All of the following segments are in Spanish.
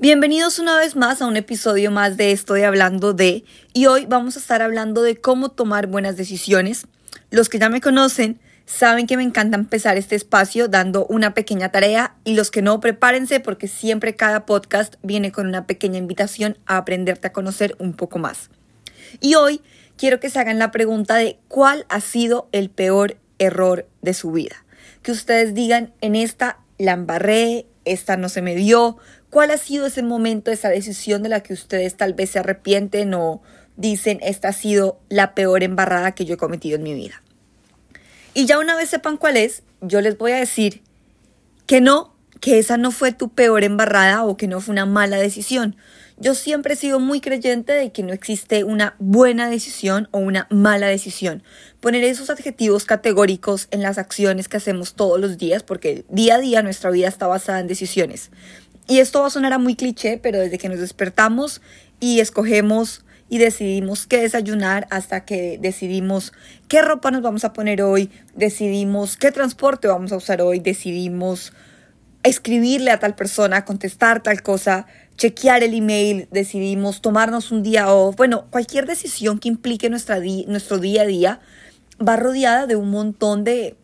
Bienvenidos una vez más a un episodio más de Estoy hablando de y hoy vamos a estar hablando de cómo tomar buenas decisiones. Los que ya me conocen saben que me encanta empezar este espacio dando una pequeña tarea y los que no prepárense porque siempre cada podcast viene con una pequeña invitación a aprenderte a conocer un poco más. Y hoy quiero que se hagan la pregunta de cuál ha sido el peor error de su vida. Que ustedes digan en esta la embarré, esta no se me dio, ¿Cuál ha sido ese momento, esa decisión de la que ustedes tal vez se arrepienten o dicen, esta ha sido la peor embarrada que yo he cometido en mi vida? Y ya una vez sepan cuál es, yo les voy a decir que no, que esa no fue tu peor embarrada o que no fue una mala decisión. Yo siempre he sido muy creyente de que no existe una buena decisión o una mala decisión. Poner esos adjetivos categóricos en las acciones que hacemos todos los días, porque día a día nuestra vida está basada en decisiones. Y esto va a sonar a muy cliché, pero desde que nos despertamos y escogemos y decidimos qué desayunar hasta que decidimos qué ropa nos vamos a poner hoy, decidimos qué transporte vamos a usar hoy, decidimos escribirle a tal persona, contestar tal cosa, chequear el email, decidimos tomarnos un día off, bueno, cualquier decisión que implique nuestro día a día va rodeada de un montón de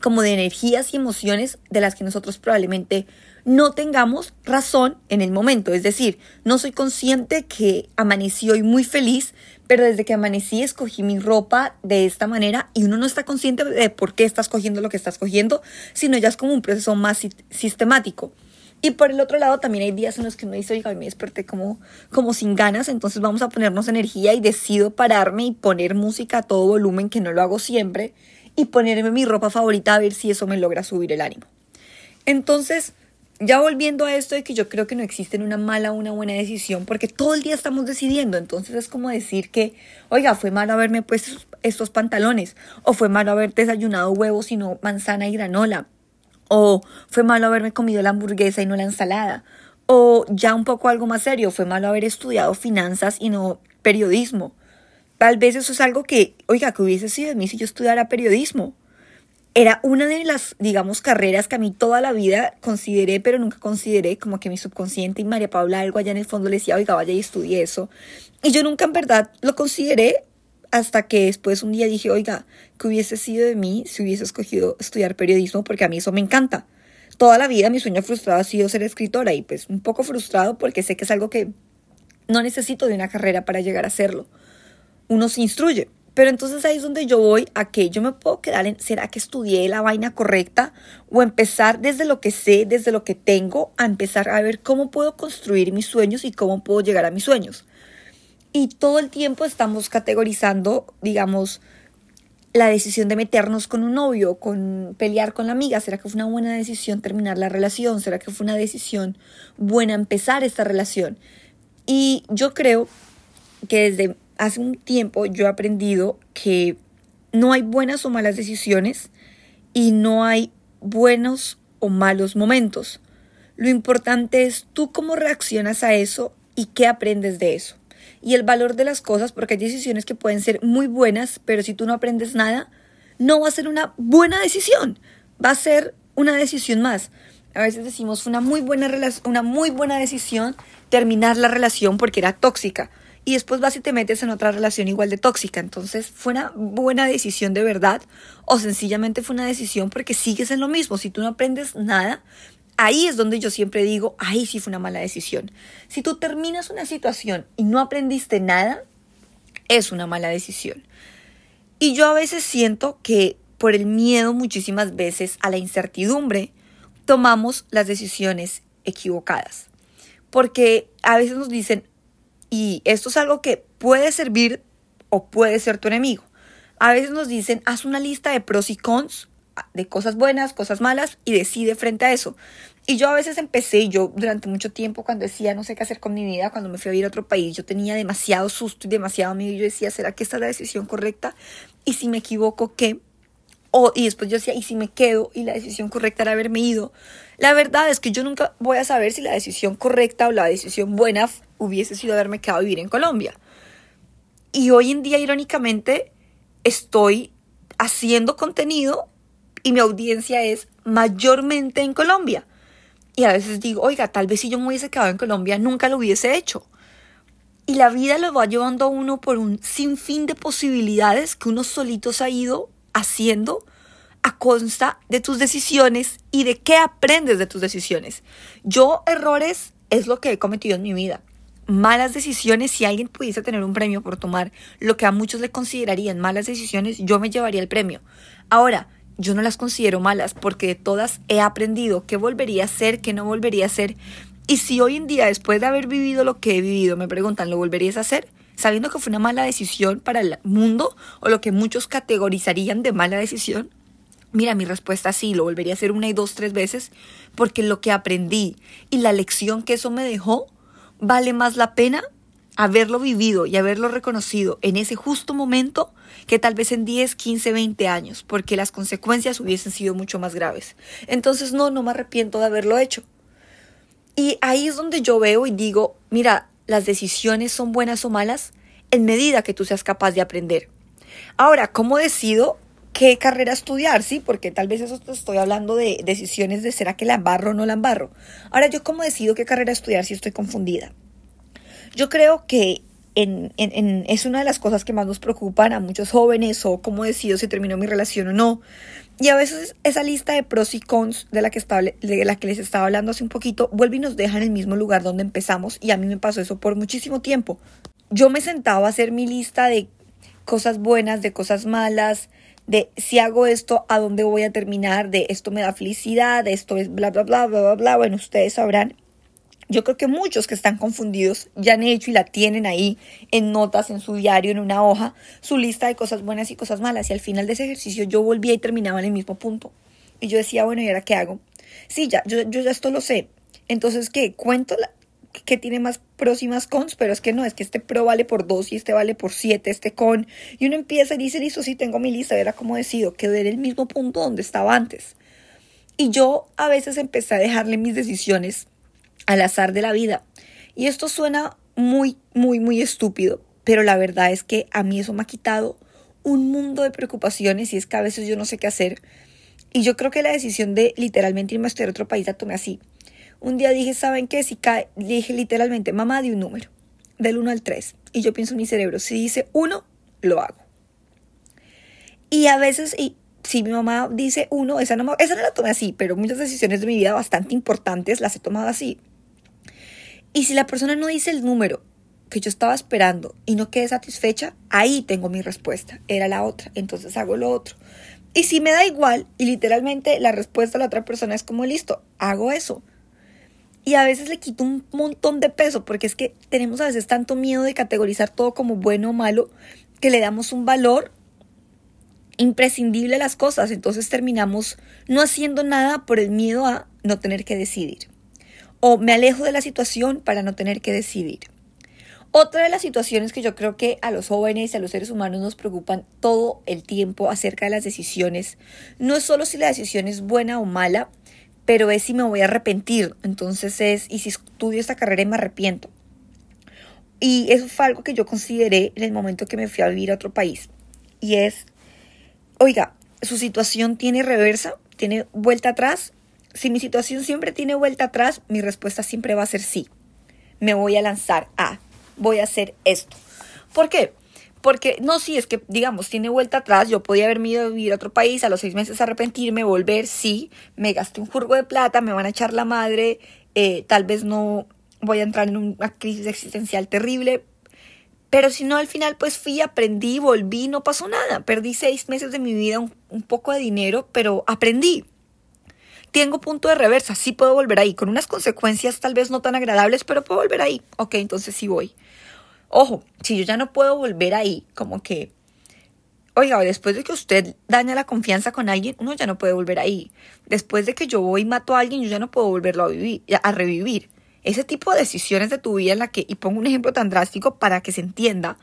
como de energías y emociones de las que nosotros probablemente no tengamos razón en el momento. Es decir, no soy consciente que amanecí hoy muy feliz, pero desde que amanecí escogí mi ropa de esta manera y uno no está consciente de por qué estás cogiendo lo que estás cogiendo, sino ya es como un proceso más sistemático. Y por el otro lado, también hay días en los que uno dice, oiga, me desperté como, como sin ganas, entonces vamos a ponernos energía y decido pararme y poner música a todo volumen, que no lo hago siempre, y ponerme mi ropa favorita a ver si eso me logra subir el ánimo. Entonces, ya volviendo a esto de que yo creo que no existe una mala o una buena decisión, porque todo el día estamos decidiendo, entonces es como decir que, oiga, fue malo haberme puesto estos pantalones, o fue malo haber desayunado huevos y no manzana y granola, o fue malo haberme comido la hamburguesa y no la ensalada, o ya un poco algo más serio, fue malo haber estudiado finanzas y no periodismo. Tal vez eso es algo que, oiga, que hubiese sido de mí si yo estudiara periodismo era una de las, digamos, carreras que a mí toda la vida consideré, pero nunca consideré, como que mi subconsciente y María Paula algo allá en el fondo le decía, oiga, vaya y estudie eso. Y yo nunca en verdad lo consideré hasta que después un día dije, oiga, que hubiese sido de mí si hubiese escogido estudiar periodismo, porque a mí eso me encanta. Toda la vida mi sueño frustrado ha sido ser escritora y pues un poco frustrado porque sé que es algo que no necesito de una carrera para llegar a hacerlo. Uno se instruye, pero entonces ahí es donde yo voy a que yo me puedo quedar en, ¿será que estudié la vaina correcta? O empezar desde lo que sé, desde lo que tengo, a empezar a ver cómo puedo construir mis sueños y cómo puedo llegar a mis sueños. Y todo el tiempo estamos categorizando, digamos, la decisión de meternos con un novio, con pelear con la amiga, ¿será que fue una buena decisión terminar la relación? ¿Será que fue una decisión buena empezar esta relación? Y yo creo que desde hace un tiempo yo he aprendido que no hay buenas o malas decisiones y no hay buenos o malos momentos. Lo importante es tú cómo reaccionas a eso y qué aprendes de eso. Y el valor de las cosas, porque hay decisiones que pueden ser muy buenas, pero si tú no aprendes nada, no va a ser una buena decisión, va a ser una decisión más. A veces decimos una muy buena, una muy buena decisión terminar la relación porque era tóxica y después vas y te metes en otra relación igual de tóxica. Entonces, ¿fue una buena decisión de verdad o sencillamente fue una decisión porque sigues en lo mismo? Si tú no aprendes nada, ahí es donde yo siempre digo, ahí sí fue una mala decisión. Si tú terminas una situación y no aprendiste nada, es una mala decisión. Y yo a veces siento que por el miedo muchísimas veces a la incertidumbre, tomamos las decisiones equivocadas. Porque a veces nos dicen, y esto es algo que puede servir o puede ser tu enemigo. A veces nos dicen, haz una lista de pros y cons, de cosas buenas, cosas malas, y decide frente a eso. Y yo a veces empecé, yo durante mucho tiempo cuando decía no sé qué hacer con mi vida, cuando me fui a vivir a otro país, yo tenía demasiado susto y demasiado miedo. Y yo decía, ¿será que esta es la decisión correcta? Y si me equivoco, ¿qué? O, y después yo decía, ¿y si me quedo? Y la decisión correcta era haberme ido. La verdad es que yo nunca voy a saber si la decisión correcta o la decisión buena hubiese sido haberme quedado a vivir en Colombia. Y hoy en día, irónicamente, estoy haciendo contenido y mi audiencia es mayormente en Colombia. Y a veces digo, oiga, tal vez si yo me hubiese quedado en Colombia, nunca lo hubiese hecho. Y la vida lo va llevando a uno por un sinfín de posibilidades que uno solito se ha ido haciendo a consta de tus decisiones y de qué aprendes de tus decisiones. Yo errores es lo que he cometido en mi vida. Malas decisiones, si alguien pudiese tener un premio por tomar lo que a muchos le considerarían malas decisiones, yo me llevaría el premio. Ahora, yo no las considero malas porque de todas he aprendido qué volvería a hacer, qué no volvería a hacer y si hoy en día, después de haber vivido lo que he vivido, me preguntan, ¿lo volverías a hacer? Sabiendo que fue una mala decisión para el mundo o lo que muchos categorizarían de mala decisión. Mira, mi respuesta sí, lo volvería a hacer una y dos, tres veces, porque lo que aprendí y la lección que eso me dejó vale más la pena haberlo vivido y haberlo reconocido en ese justo momento que tal vez en 10, 15, 20 años, porque las consecuencias hubiesen sido mucho más graves. Entonces, no, no me arrepiento de haberlo hecho. Y ahí es donde yo veo y digo, mira, las decisiones son buenas o malas en medida que tú seas capaz de aprender. Ahora, ¿cómo decido qué carrera estudiar? Sí, porque tal vez eso te estoy hablando de decisiones de será que la embarro o no la embarro. Ahora, ¿yo cómo decido qué carrera estudiar si estoy confundida? Yo creo que es una de las cosas que más nos preocupan a muchos jóvenes o cómo decido si terminó mi relación o no. Y a veces esa lista de pros y cons de la, que de la que les estaba hablando hace un poquito vuelve y nos deja en el mismo lugar donde empezamos y a mí me pasó eso por muchísimo tiempo. Yo me sentaba a hacer mi lista de cosas buenas, de cosas malas, de si hago esto, a dónde voy a terminar, de esto me da felicidad, de esto es bla, bla, bla, bla, bla, bla. Bueno, ustedes sabrán. Yo creo que muchos que están confundidos ya han hecho y la tienen ahí en notas, en su diario, en una hoja, su lista de cosas buenas y cosas malas. Y al final de ese ejercicio yo volvía y terminaba en el mismo punto. Y yo decía, bueno, ¿y ahora qué hago? Sí, ya, yo, yo ya esto lo sé. Entonces, ¿qué? Cuento la, que tiene más pros y más cons, pero es que no, es que este pro vale por dos y este vale por siete, este con. Y uno empieza y dice, listo, sí, tengo mi lista, era como decido, quedé en el mismo punto donde estaba antes. Y yo a veces empecé a dejarle mis decisiones al azar de la vida. Y esto suena muy, muy, muy estúpido, pero la verdad es que a mí eso me ha quitado un mundo de preocupaciones y es que a veces yo no sé qué hacer. Y yo creo que la decisión de literalmente irme a estudiar a otro país la tomé así. Un día dije, ¿saben qué? Si cae, dije literalmente, mamá, de un número, del 1 al 3. Y yo pienso en mi cerebro, si dice 1, lo hago. Y a veces, y si mi mamá dice 1, esa no, esa no la tomé así, pero muchas decisiones de mi vida bastante importantes las he tomado así. Y si la persona no dice el número que yo estaba esperando y no quedé satisfecha, ahí tengo mi respuesta. Era la otra, entonces hago lo otro. Y si me da igual y literalmente la respuesta de la otra persona es como listo, hago eso. Y a veces le quito un montón de peso porque es que tenemos a veces tanto miedo de categorizar todo como bueno o malo que le damos un valor imprescindible a las cosas. Entonces terminamos no haciendo nada por el miedo a no tener que decidir o me alejo de la situación para no tener que decidir. Otra de las situaciones que yo creo que a los jóvenes y a los seres humanos nos preocupan todo el tiempo acerca de las decisiones, no es solo si la decisión es buena o mala, pero es si me voy a arrepentir. Entonces es, y si estudio esta carrera y me arrepiento. Y eso fue algo que yo consideré en el momento que me fui a vivir a otro país. Y es, oiga, su situación tiene reversa, tiene vuelta atrás, si mi situación siempre tiene vuelta atrás, mi respuesta siempre va a ser sí. Me voy a lanzar a, voy a hacer esto. ¿Por qué? Porque no, sí, es que, digamos, tiene vuelta atrás, yo podía haberme ido a vivir a otro país, a los seis meses arrepentirme, volver, sí, me gasté un jurgo de plata, me van a echar la madre, eh, tal vez no voy a entrar en una crisis existencial terrible, pero si no, al final pues fui, aprendí, volví, no pasó nada, perdí seis meses de mi vida, un poco de dinero, pero aprendí, tengo punto de reversa, sí puedo volver ahí, con unas consecuencias tal vez no tan agradables, pero puedo volver ahí. Ok, entonces sí voy. Ojo, si yo ya no puedo volver ahí, como que, oiga, después de que usted daña la confianza con alguien, uno ya no puede volver ahí. Después de que yo voy y mato a alguien, yo ya no puedo volverlo a vivir, a revivir. Ese tipo de decisiones de tu vida en la que, y pongo un ejemplo tan drástico para que se entienda,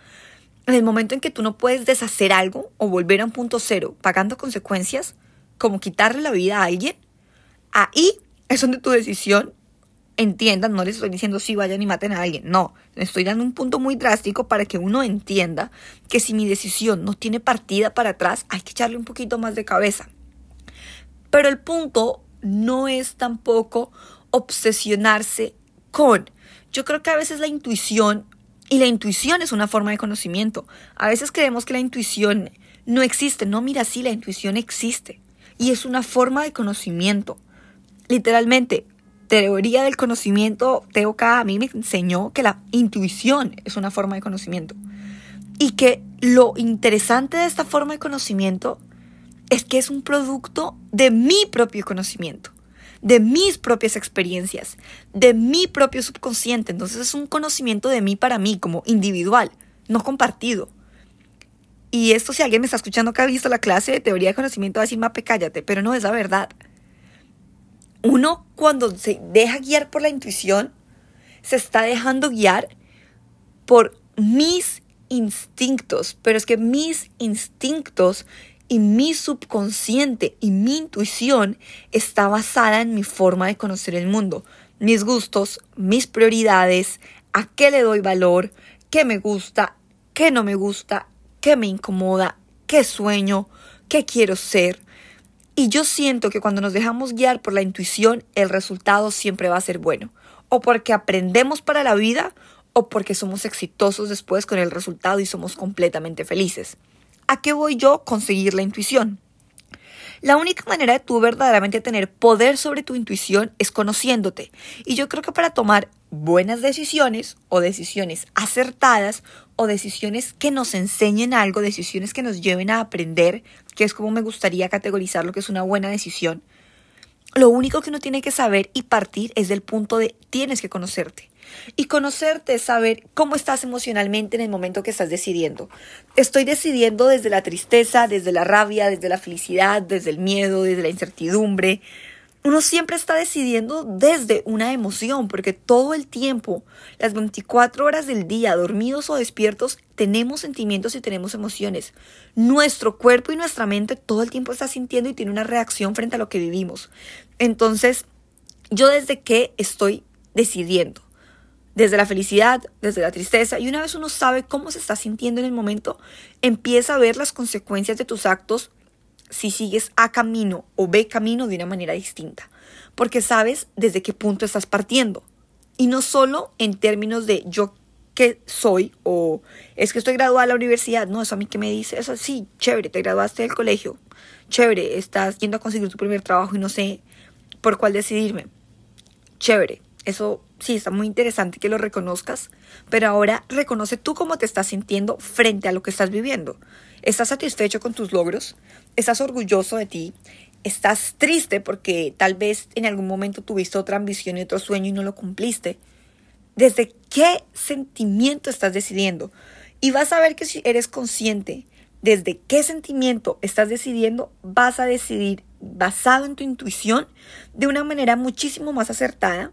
en el momento en que tú no puedes deshacer algo o volver a un punto cero pagando consecuencias, como quitarle la vida a alguien, Ahí es donde tu decisión, entiendan, no les estoy diciendo si vayan y maten a alguien, no, les estoy dando un punto muy drástico para que uno entienda que si mi decisión no tiene partida para atrás, hay que echarle un poquito más de cabeza. Pero el punto no es tampoco, obsesionarse con. Yo creo que a veces la intuición, y la intuición es una forma de conocimiento, a veces creemos que la intuición no existe. No, mira, sí, la intuición existe. Y es una forma de conocimiento. Literalmente, teoría del conocimiento, TOK a mí me enseñó que la intuición es una forma de conocimiento. Y que lo interesante de esta forma de conocimiento es que es un producto de mi propio conocimiento, de mis propias experiencias, de mi propio subconsciente. Entonces es un conocimiento de mí para mí, como individual, no compartido. Y esto si alguien me está escuchando que ha visto la clase de teoría de conocimiento va a decir, mape, cállate, pero no es la verdad. Uno cuando se deja guiar por la intuición, se está dejando guiar por mis instintos, pero es que mis instintos y mi subconsciente y mi intuición está basada en mi forma de conocer el mundo, mis gustos, mis prioridades, a qué le doy valor, qué me gusta, qué no me gusta, qué me incomoda, qué sueño, qué quiero ser. Y yo siento que cuando nos dejamos guiar por la intuición, el resultado siempre va a ser bueno. O porque aprendemos para la vida o porque somos exitosos después con el resultado y somos completamente felices. ¿A qué voy yo? Conseguir la intuición. La única manera de tú verdaderamente tener poder sobre tu intuición es conociéndote. Y yo creo que para tomar buenas decisiones o decisiones acertadas o decisiones que nos enseñen algo, decisiones que nos lleven a aprender, que es como me gustaría categorizar lo que es una buena decisión, lo único que uno tiene que saber y partir es del punto de tienes que conocerte. Y conocerte es saber cómo estás emocionalmente en el momento que estás decidiendo. Estoy decidiendo desde la tristeza, desde la rabia, desde la felicidad, desde el miedo, desde la incertidumbre. Uno siempre está decidiendo desde una emoción, porque todo el tiempo, las 24 horas del día, dormidos o despiertos, tenemos sentimientos y tenemos emociones. Nuestro cuerpo y nuestra mente todo el tiempo está sintiendo y tiene una reacción frente a lo que vivimos. Entonces, yo desde que estoy decidiendo, desde la felicidad, desde la tristeza, y una vez uno sabe cómo se está sintiendo en el momento, empieza a ver las consecuencias de tus actos si sigues a camino o B camino de una manera distinta, porque sabes desde qué punto estás partiendo. Y no solo en términos de yo qué soy o es que estoy graduada de la universidad, no, eso a mí que me dice, eso sí, chévere, te graduaste del colegio, chévere, estás yendo a conseguir tu primer trabajo y no sé por cuál decidirme, chévere, eso sí, está muy interesante que lo reconozcas, pero ahora reconoce tú cómo te estás sintiendo frente a lo que estás viviendo. ¿Estás satisfecho con tus logros? ¿Estás orgulloso de ti? ¿Estás triste porque tal vez en algún momento tuviste otra ambición y otro sueño y no lo cumpliste? ¿Desde qué sentimiento estás decidiendo? Y vas a ver que si eres consciente desde qué sentimiento estás decidiendo, vas a decidir basado en tu intuición de una manera muchísimo más acertada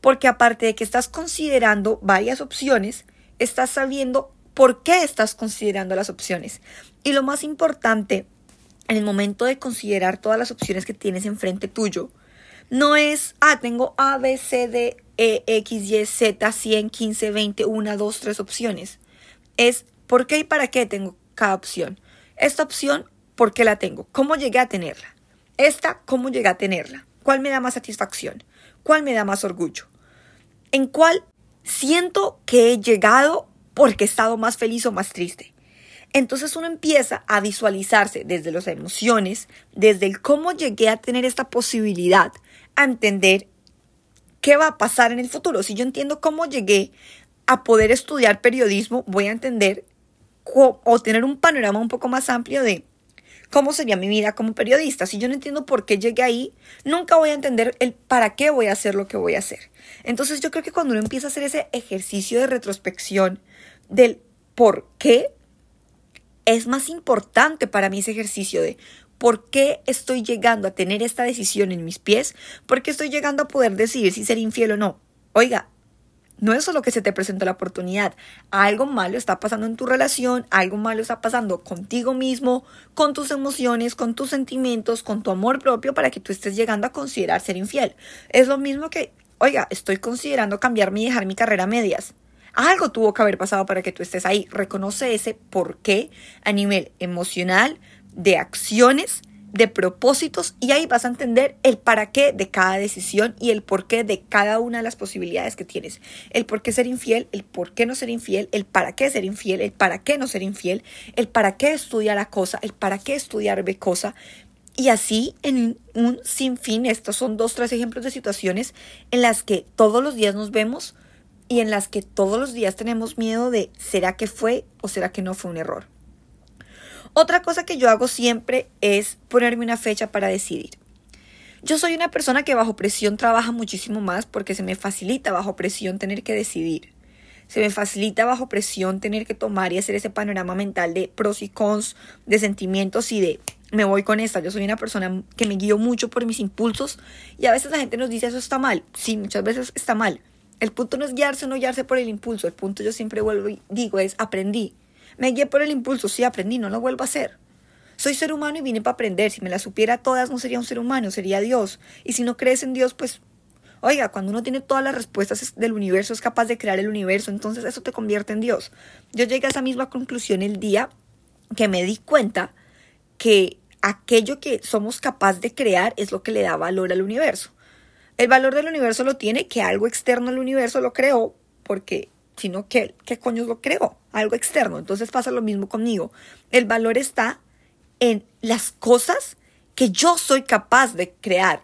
porque aparte de que estás considerando varias opciones, estás sabiendo por qué estás considerando las opciones. Y lo más importante, en el momento de considerar todas las opciones que tienes enfrente tuyo, no es, ah, tengo A, B, C, D, E, X, Y, Z, 100, 15, 20, 1, 2, 3 opciones. Es por qué y para qué tengo cada opción. Esta opción, ¿por qué la tengo? ¿Cómo llegué a tenerla? Esta, ¿cómo llegué a tenerla? ¿Cuál me da más satisfacción? ¿Cuál me da más orgullo? ¿En cuál siento que he llegado porque he estado más feliz o más triste? Entonces uno empieza a visualizarse desde las emociones, desde el cómo llegué a tener esta posibilidad, a entender qué va a pasar en el futuro. Si yo entiendo cómo llegué a poder estudiar periodismo, voy a entender o tener un panorama un poco más amplio de cómo sería mi vida como periodista. Si yo no entiendo por qué llegué ahí, nunca voy a entender el para qué voy a hacer lo que voy a hacer. Entonces yo creo que cuando uno empieza a hacer ese ejercicio de retrospección del por qué, es más importante para mí ese ejercicio de por qué estoy llegando a tener esta decisión en mis pies, por qué estoy llegando a poder decidir si ser infiel o no. Oiga, no es solo que se te presentó la oportunidad, algo malo está pasando en tu relación, algo malo está pasando contigo mismo, con tus emociones, con tus sentimientos, con tu amor propio para que tú estés llegando a considerar ser infiel. Es lo mismo que, oiga, estoy considerando cambiarme y dejar mi carrera a medias. Algo tuvo que haber pasado para que tú estés ahí. Reconoce ese por qué a nivel emocional, de acciones, de propósitos y ahí vas a entender el para qué de cada decisión y el por qué de cada una de las posibilidades que tienes. El por qué ser infiel, el por qué no ser infiel, el para qué ser infiel, el para qué no ser infiel, el para qué estudiar a cosa, el para qué estudiar B cosa. Y así en un sinfín, estos son dos, tres ejemplos de situaciones en las que todos los días nos vemos y en las que todos los días tenemos miedo de ¿será que fue o será que no fue un error? Otra cosa que yo hago siempre es ponerme una fecha para decidir. Yo soy una persona que bajo presión trabaja muchísimo más porque se me facilita bajo presión tener que decidir. Se me facilita bajo presión tener que tomar y hacer ese panorama mental de pros y cons, de sentimientos y de me voy con esta. Yo soy una persona que me guío mucho por mis impulsos y a veces la gente nos dice eso está mal. Sí, muchas veces está mal. El punto no es guiarse o no guiarse por el impulso. El punto yo siempre vuelvo y digo es aprendí. Me guié por el impulso, sí aprendí, no lo vuelvo a hacer. Soy ser humano y vine para aprender. Si me las supiera todas, no sería un ser humano, sería Dios. Y si no crees en Dios, pues, oiga, cuando uno tiene todas las respuestas del universo, es capaz de crear el universo, entonces eso te convierte en Dios. Yo llegué a esa misma conclusión el día que me di cuenta que aquello que somos capaces de crear es lo que le da valor al universo. El valor del universo lo tiene que algo externo al universo lo creó porque sino que, ¿qué coño lo creó? Algo externo. Entonces pasa lo mismo conmigo. El valor está en las cosas que yo soy capaz de crear.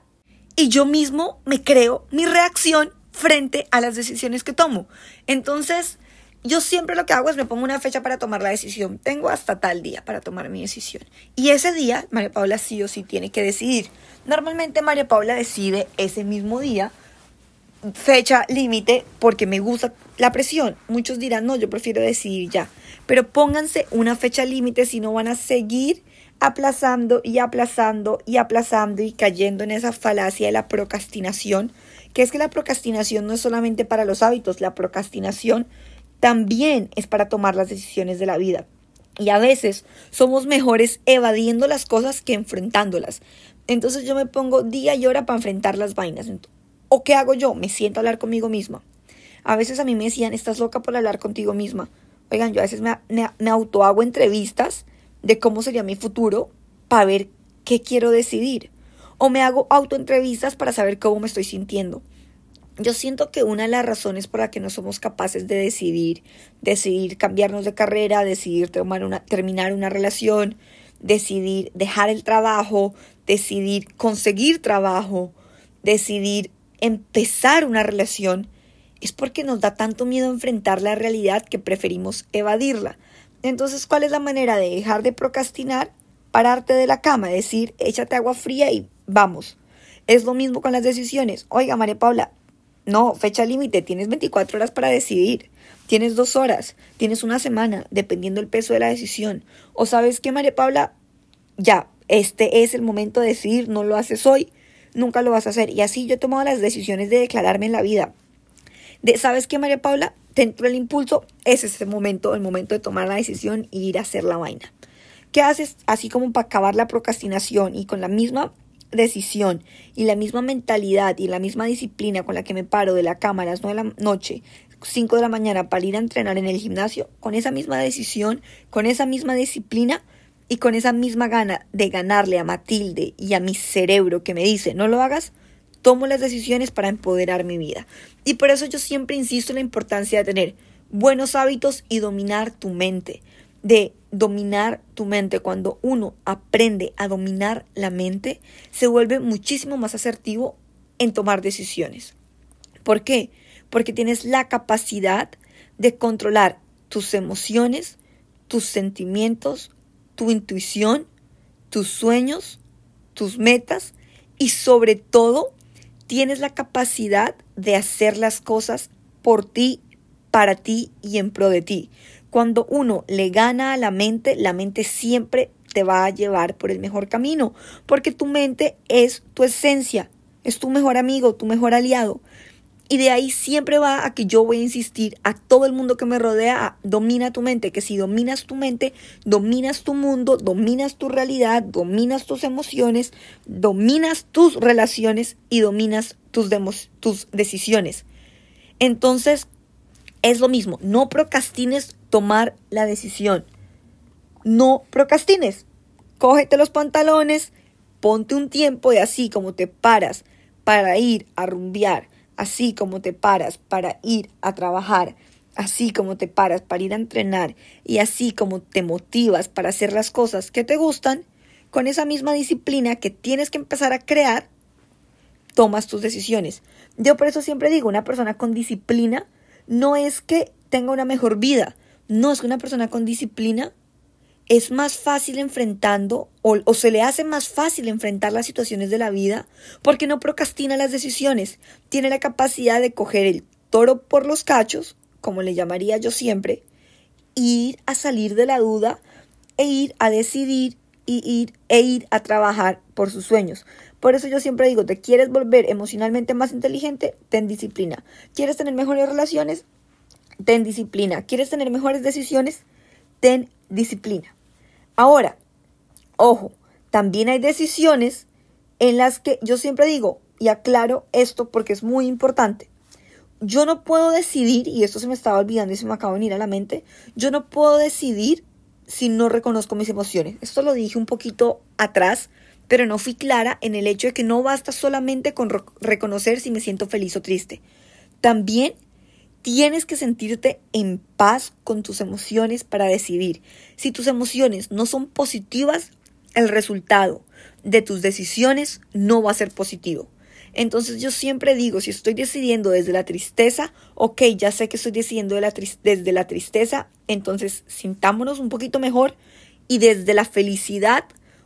Y yo mismo me creo mi reacción frente a las decisiones que tomo. Entonces, yo siempre lo que hago es me pongo una fecha para tomar la decisión. Tengo hasta tal día para tomar mi decisión. Y ese día, María Paula sí o sí tiene que decidir. Normalmente María Paula decide ese mismo día fecha límite porque me gusta la presión. Muchos dirán, no, yo prefiero decidir ya. Pero pónganse una fecha límite si no van a seguir aplazando y aplazando y aplazando y cayendo en esa falacia de la procrastinación, que es que la procrastinación no es solamente para los hábitos, la procrastinación también es para tomar las decisiones de la vida. Y a veces somos mejores evadiendo las cosas que enfrentándolas. Entonces yo me pongo día y hora para enfrentar las vainas. ¿O qué hago yo? Me siento a hablar conmigo misma. A veces a mí me decían, estás loca por hablar contigo misma. Oigan, yo a veces me, me, autohago entrevistas de cómo sería mi futuro para ver qué quiero decidir. O me hago autoentrevistas para saber cómo me estoy sintiendo. Yo siento que una de las razones por las que no somos capaces de decidir, decidir cambiarnos de carrera, decidir una, terminar una relación, decidir dejar el trabajo, decidir conseguir trabajo, decidir empezar una relación es porque nos da tanto miedo enfrentar la realidad que preferimos evadirla. Entonces, ¿cuál es la manera de dejar de procrastinar? Pararte de la cama, decir, échate agua fría y vamos. Es lo mismo con las decisiones. Oiga, María Paula, no, fecha límite, tienes 24 horas para decidir. Tienes dos horas, tienes una semana, dependiendo del peso de la decisión. O sabes que, María Paula, ya, este es el momento de decidir, no lo haces hoy, nunca lo vas a hacer. Y así yo he tomado las decisiones de declararme en la vida. De, ¿Sabes qué, María Paula? Dentro del impulso, ese es el momento, el momento de tomar la decisión y ir a hacer la vaina. ¿Qué haces así como para acabar la procrastinación y con la misma decisión y la misma mentalidad y la misma disciplina con la que me paro de la cama a las 9 de la noche, 5 de la mañana para ir a entrenar en el gimnasio, con esa misma decisión, con esa misma disciplina, y con esa misma gana de ganarle a Matilde y a mi cerebro que me dice no lo hagas, tomo las decisiones para empoderar mi vida. Y por eso yo siempre insisto en la importancia de tener buenos hábitos y dominar tu mente. De dominar tu mente. Cuando uno aprende a dominar la mente, se vuelve muchísimo más asertivo en tomar decisiones. ¿Por qué? Porque tienes la capacidad de controlar tus emociones, tus sentimientos, tu intuición, tus sueños, tus metas y sobre todo tienes la capacidad de hacer las cosas por ti, para ti y en pro de ti. Cuando uno le gana a la mente, la mente siempre te va a llevar por el mejor camino, porque tu mente es tu esencia, es tu mejor amigo, tu mejor aliado. Y de ahí siempre va a que yo voy a insistir a todo el mundo que me rodea, domina tu mente, que si dominas tu mente, dominas tu mundo, dominas tu realidad, dominas tus emociones, dominas tus relaciones y dominas tus, tus decisiones. Entonces, es lo mismo, no procrastines tomar la decisión. No procrastines. Cógete los pantalones, ponte un tiempo de así como te paras para ir a rumbear, así como te paras para ir a trabajar, así como te paras para ir a entrenar y así como te motivas para hacer las cosas que te gustan, con esa misma disciplina que tienes que empezar a crear, tomas tus decisiones. Yo por eso siempre digo, una persona con disciplina no es que tenga una mejor vida, no es que una persona con disciplina es más fácil enfrentando o, se le hace más fácil enfrentar las situaciones de la vida porque no procrastina las decisiones, tiene la capacidad de coger el toro por los cachos, como le llamaría yo siempre, ir a salir de la duda e ir a decidir y ir, e ir a trabajar por sus sueños. Por eso yo siempre digo, ¿te quieres volver emocionalmente más inteligente? Ten disciplina. ¿Quieres tener mejores relaciones? Ten disciplina. ¿Quieres tener mejores decisiones? Ten disciplina. Ahora, ojo, también hay decisiones en las que yo siempre digo, y aclaro esto porque es muy importante, yo no puedo decidir, y esto se me estaba olvidando y se me acaba de venir a la mente, yo no puedo decidir si no reconozco mis emociones. Esto lo dije un poquito atrás, pero no fui clara en el hecho de que no basta solamente con reconocer si me siento feliz o triste. También tienes que sentirte en paz con tus emociones para decidir. Si tus emociones no son positivas, el resultado de tus decisiones no va a ser positivo. Entonces yo siempre digo, si estoy decidiendo desde la tristeza, ok, ya sé que estoy decidiendo desde la tristeza, entonces sintámonos un poquito mejor y desde la felicidad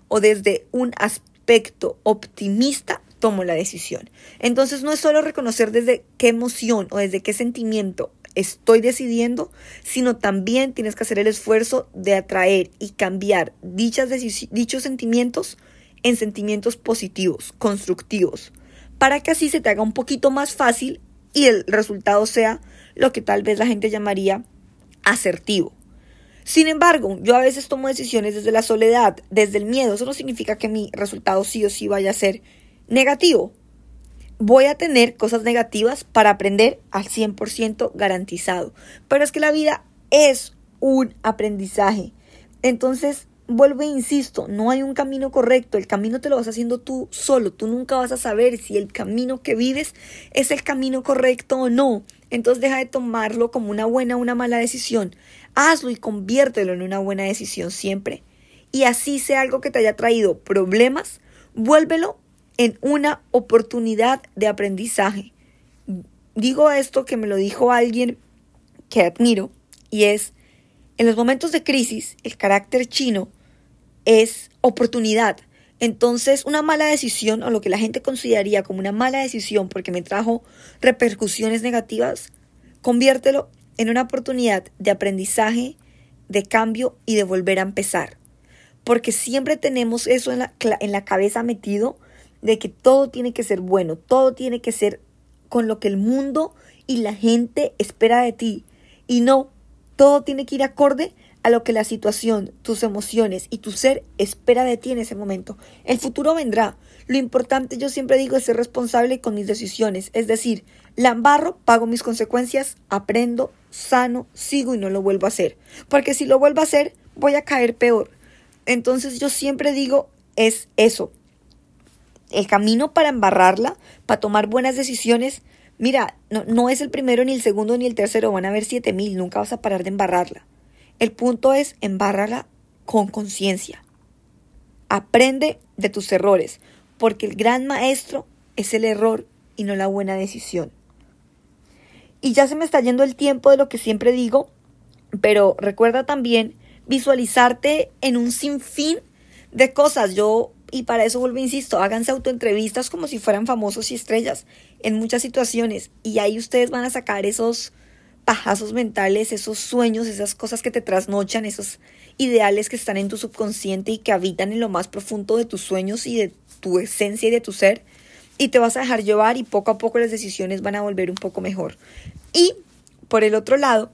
o desde un aspecto optimista tomo la decisión. Entonces no es solo reconocer desde qué emoción o desde qué sentimiento estoy decidiendo, sino también tienes que hacer el esfuerzo de atraer y cambiar dichas dichos sentimientos en sentimientos positivos, constructivos para que así se te haga un poquito más fácil y el resultado sea lo que tal vez la gente llamaría asertivo. Sin embargo, yo a veces tomo decisiones desde la soledad, desde el miedo. Eso no significa que mi resultado sí o sí vaya a ser negativo. Voy a tener cosas negativas para aprender al 100% garantizado. Pero es que la vida es un aprendizaje. Entonces, vuelvo e insisto, no hay un camino correcto, el camino te lo vas haciendo tú solo, tú nunca vas a saber si el camino que vives es el camino correcto o no. Entonces deja de tomarlo como una buena o una mala decisión, hazlo y conviértelo en una buena decisión siempre. Y así sea algo que te haya traído problemas, vuélvelo en una oportunidad de aprendizaje. Digo esto que me lo dijo alguien que admiro y es, en los momentos de crisis, el carácter chino es oportunidad. Entonces, una mala decisión o lo que la gente consideraría como una mala decisión porque me trajo repercusiones negativas, conviértelo en una oportunidad de aprendizaje, de cambio y de volver a empezar. Porque siempre tenemos eso en la, en la cabeza metido de que todo tiene que ser bueno, todo tiene que ser con lo que el mundo y la gente espera de ti. Y no, todo tiene que ir acorde a lo que la situación, tus emociones y tu ser espera de ti en ese momento. El futuro vendrá. Lo importante, yo siempre digo, es ser responsable con mis decisiones. Es decir, la embarro, pago mis consecuencias, aprendo, sano, sigo y no lo vuelvo a hacer. Porque si lo vuelvo a hacer, voy a caer peor. Entonces yo siempre digo, es eso. El camino para embarrarla, para tomar buenas decisiones, mira, no, es el primero, ni el segundo, ni el tercero, van a haber siete mil, nunca vas a parar de embarrarla. El punto es embárrala con conciencia. Aprende de tus errores, porque el gran maestro es el error y no la buena decisión. Y ya se me está yendo el tiempo de lo que siempre digo, pero recuerda también visualizarte en un sinfín de cosas. Yo, y para eso vuelvo, insisto, háganse autoentrevistas como si fueran famosos y estrellas en muchas situaciones. Y ahí ustedes van a sacar esos pajazos mentales, esos sueños, esas cosas que te trasnochan, esos ideales que están en tu subconsciente y que habitan en lo más profundo de tus sueños y de tu esencia y de tu ser. Y te vas a dejar llevar y poco a poco las decisiones van a volver un poco mejor. Y por el otro lado,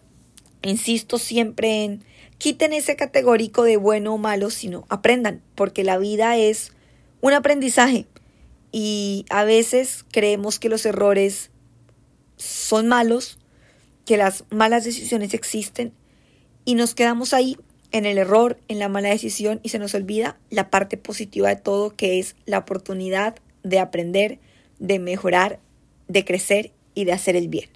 insisto siempre en quiten ese categórico de bueno o malo, sino aprendan, porque la vida es un aprendizaje. Y a veces creemos que los errores son malos que las malas decisiones existen y nos quedamos ahí en el error, en la mala decisión y se nos olvida la parte positiva de todo que es la oportunidad de aprender, de mejorar, de crecer y de hacer el bien.